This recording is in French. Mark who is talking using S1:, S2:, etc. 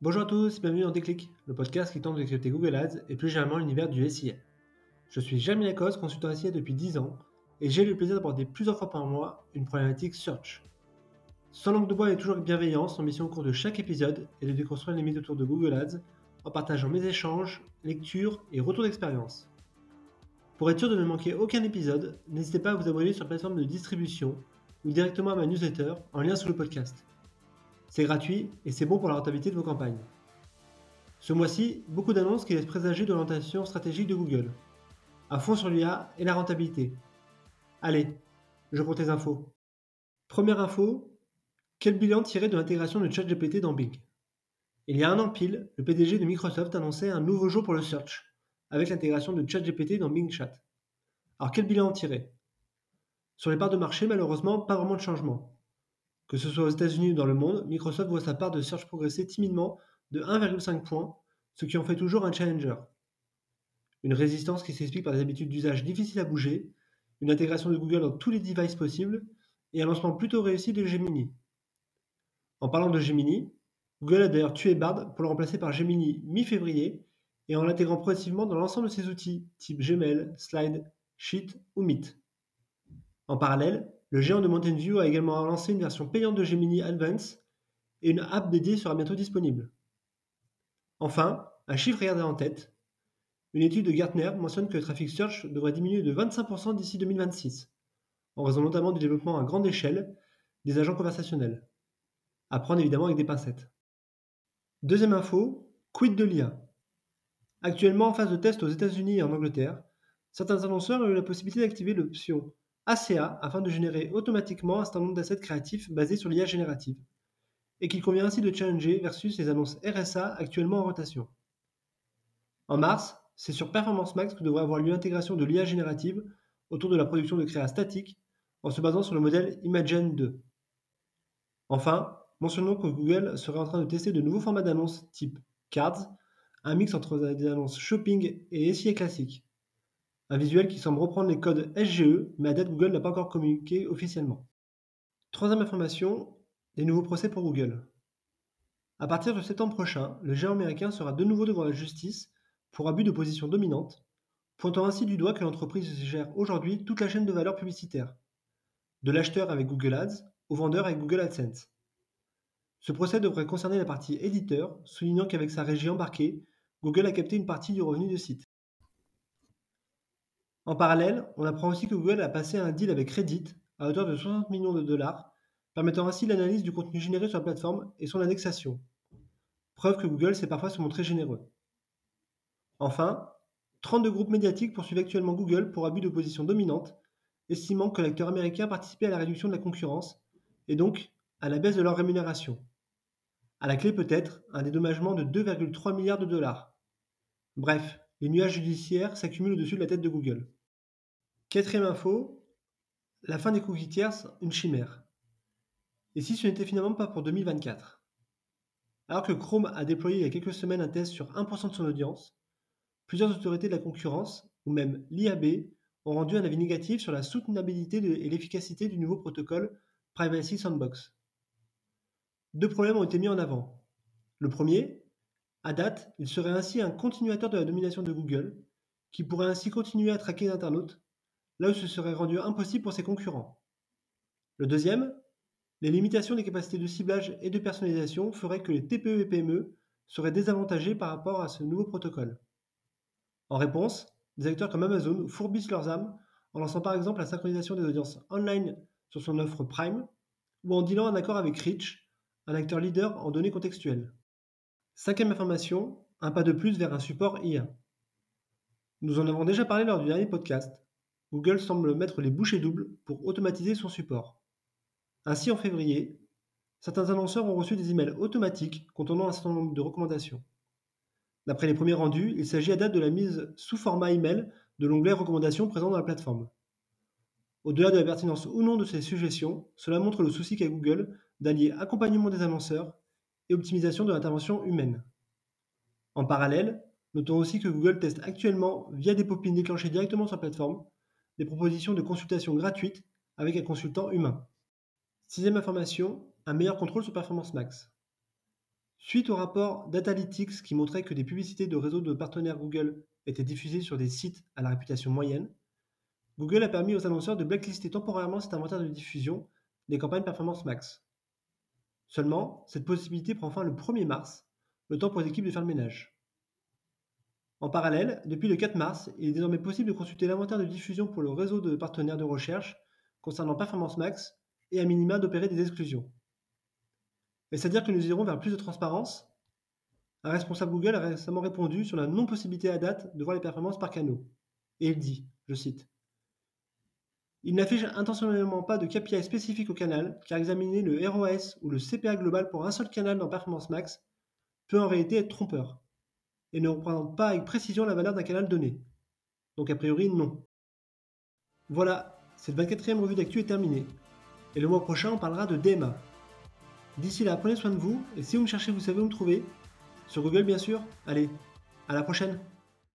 S1: Bonjour à tous, bienvenue dans Déclic, le podcast qui tente de décrypter Google Ads et plus généralement l'univers du SIA. Je suis Jérémy Lacoste, consultant SIA depuis 10 ans, et j'ai le plaisir d'aborder plusieurs fois par mois une problématique search. Sans langue de bois et toujours avec bienveillance, mission au cours de chaque épisode est de déconstruire les mythes autour de Google Ads en partageant mes échanges, lectures et retours d'expérience. Pour être sûr de ne manquer aucun épisode, n'hésitez pas à vous abonner sur la plateforme de distribution ou directement à ma newsletter en lien sous le podcast. C'est gratuit et c'est bon pour la rentabilité de vos campagnes. Ce mois-ci, beaucoup d'annonces qui laissent présager de l'orientation stratégique de Google. À fond sur l'IA et la rentabilité. Allez, je compte les infos. Première info, quel bilan tirer de l'intégration de ChatGPT dans Bing? Il y a un an pile, le PDG de Microsoft annonçait un nouveau jour pour le search, avec l'intégration de ChatGPT dans Bing Chat. Alors quel bilan en tirer? Sur les parts de marché, malheureusement, pas vraiment de changement. Que ce soit aux États-Unis ou dans le monde, Microsoft voit sa part de search progresser timidement de 1,5 points, ce qui en fait toujours un challenger. Une résistance qui s'explique par des habitudes d'usage difficiles à bouger, une intégration de Google dans tous les devices possibles et un lancement plutôt réussi de Gemini. En parlant de Gemini, Google a d'ailleurs tué Bard pour le remplacer par Gemini mi-février et en l'intégrant progressivement dans l'ensemble de ses outils type Gmail, Slide, Sheet ou Meet. En parallèle, le géant de Mountain View a également lancé une version payante de Gemini Advance et une app dédiée sera bientôt disponible. Enfin, un chiffre à garder en tête. Une étude de Gartner mentionne que le traffic search devrait diminuer de 25% d'ici 2026, en raison notamment du développement à grande échelle des agents conversationnels. À prendre évidemment avec des pincettes. Deuxième info, quid de l'IA Actuellement en phase de test aux États-Unis et en Angleterre, certains annonceurs ont eu la possibilité d'activer l'option ACA afin de générer automatiquement un certain nombre d'assets créatifs basés sur l'IA générative, et qu'il convient ainsi de challenger versus les annonces RSA actuellement en rotation. En mars, c'est sur Performance Max que devrait avoir lieu l'intégration de l'IA générative autour de la production de créa statique en se basant sur le modèle Imagen 2. Enfin, mentionnons que Google serait en train de tester de nouveaux formats d'annonces type Cards, un mix entre des annonces shopping et SIA classique. Un visuel qui semble reprendre les codes SGE, mais à date Google n'a pas encore communiqué officiellement. Troisième information, les nouveaux procès pour Google. À partir de septembre prochain, le géant américain sera de nouveau devant la justice pour abus de position dominante, pointant ainsi du doigt que l'entreprise gère aujourd'hui toute la chaîne de valeur publicitaire, de l'acheteur avec Google Ads au vendeur avec Google AdSense. Ce procès devrait concerner la partie éditeur, soulignant qu'avec sa régie embarquée, Google a capté une partie du revenu de site. En parallèle, on apprend aussi que Google a passé un deal avec Reddit à hauteur de 60 millions de dollars, permettant ainsi l'analyse du contenu généré sur la plateforme et son indexation. Preuve que Google sait parfois se montrer généreux. Enfin, 32 groupes médiatiques poursuivent actuellement Google pour abus de position dominante, estimant que l'acteur américain participait à la réduction de la concurrence et donc à la baisse de leur rémunération. À la clé peut-être un dédommagement de 2,3 milliards de dollars. Bref, les nuages judiciaires s'accumulent au-dessus de la tête de Google. Quatrième info, la fin des cookies tiers, une chimère. Et si ce n'était finalement pas pour 2024 Alors que Chrome a déployé il y a quelques semaines un test sur 1% de son audience, plusieurs autorités de la concurrence, ou même l'IAB, ont rendu un avis négatif sur la soutenabilité et l'efficacité du nouveau protocole Privacy Sandbox. Deux problèmes ont été mis en avant. Le premier, à date, il serait ainsi un continuateur de la domination de Google, qui pourrait ainsi continuer à traquer les internautes là où ce serait rendu impossible pour ses concurrents. Le deuxième, les limitations des capacités de ciblage et de personnalisation feraient que les TPE et PME seraient désavantagés par rapport à ce nouveau protocole. En réponse, des acteurs comme Amazon fourbissent leurs âmes en lançant par exemple la synchronisation des audiences online sur son offre Prime ou en dealant un accord avec Rich, un acteur leader en données contextuelles. Cinquième information, un pas de plus vers un support IA. Nous en avons déjà parlé lors du dernier podcast, Google semble mettre les bouchées doubles pour automatiser son support. Ainsi, en février, certains annonceurs ont reçu des emails automatiques contenant un certain nombre de recommandations. D'après les premiers rendus, il s'agit à date de la mise sous format email de l'onglet Recommandations présent dans la plateforme. Au-delà de la pertinence ou non de ces suggestions, cela montre le souci qu'a Google d'allier accompagnement des annonceurs et optimisation de l'intervention humaine. En parallèle, notons aussi que Google teste actuellement, via des pop déclenchés directement sur la plateforme, des propositions de consultation gratuites avec un consultant humain. Sixième information, un meilleur contrôle sur Performance Max. Suite au rapport Datalytics qui montrait que des publicités de réseaux de partenaires Google étaient diffusées sur des sites à la réputation moyenne, Google a permis aux annonceurs de blacklister temporairement cet inventaire de diffusion des campagnes Performance Max. Seulement, cette possibilité prend fin le 1er mars, le temps pour les équipes de faire le ménage. En parallèle, depuis le 4 mars, il est désormais possible de consulter l'inventaire de diffusion pour le réseau de partenaires de recherche concernant Performance Max et à minima d'opérer des exclusions. Est-ce à dire que nous irons vers plus de transparence? Un responsable Google a récemment répondu sur la non-possibilité à date de voir les performances par canaux. Et il dit, je cite, il n'affiche intentionnellement pas de KPI spécifique au canal, car examiner le ROS ou le CPA global pour un seul canal dans Performance Max peut en réalité être trompeur, et ne représente pas avec précision la valeur d'un canal donné. Donc a priori non. Voilà, cette 24e revue d'actu est terminée, et le mois prochain on parlera de DMA. D'ici là, prenez soin de vous, et si vous me cherchez, vous savez où me trouver. Sur Google bien sûr. Allez, à la prochaine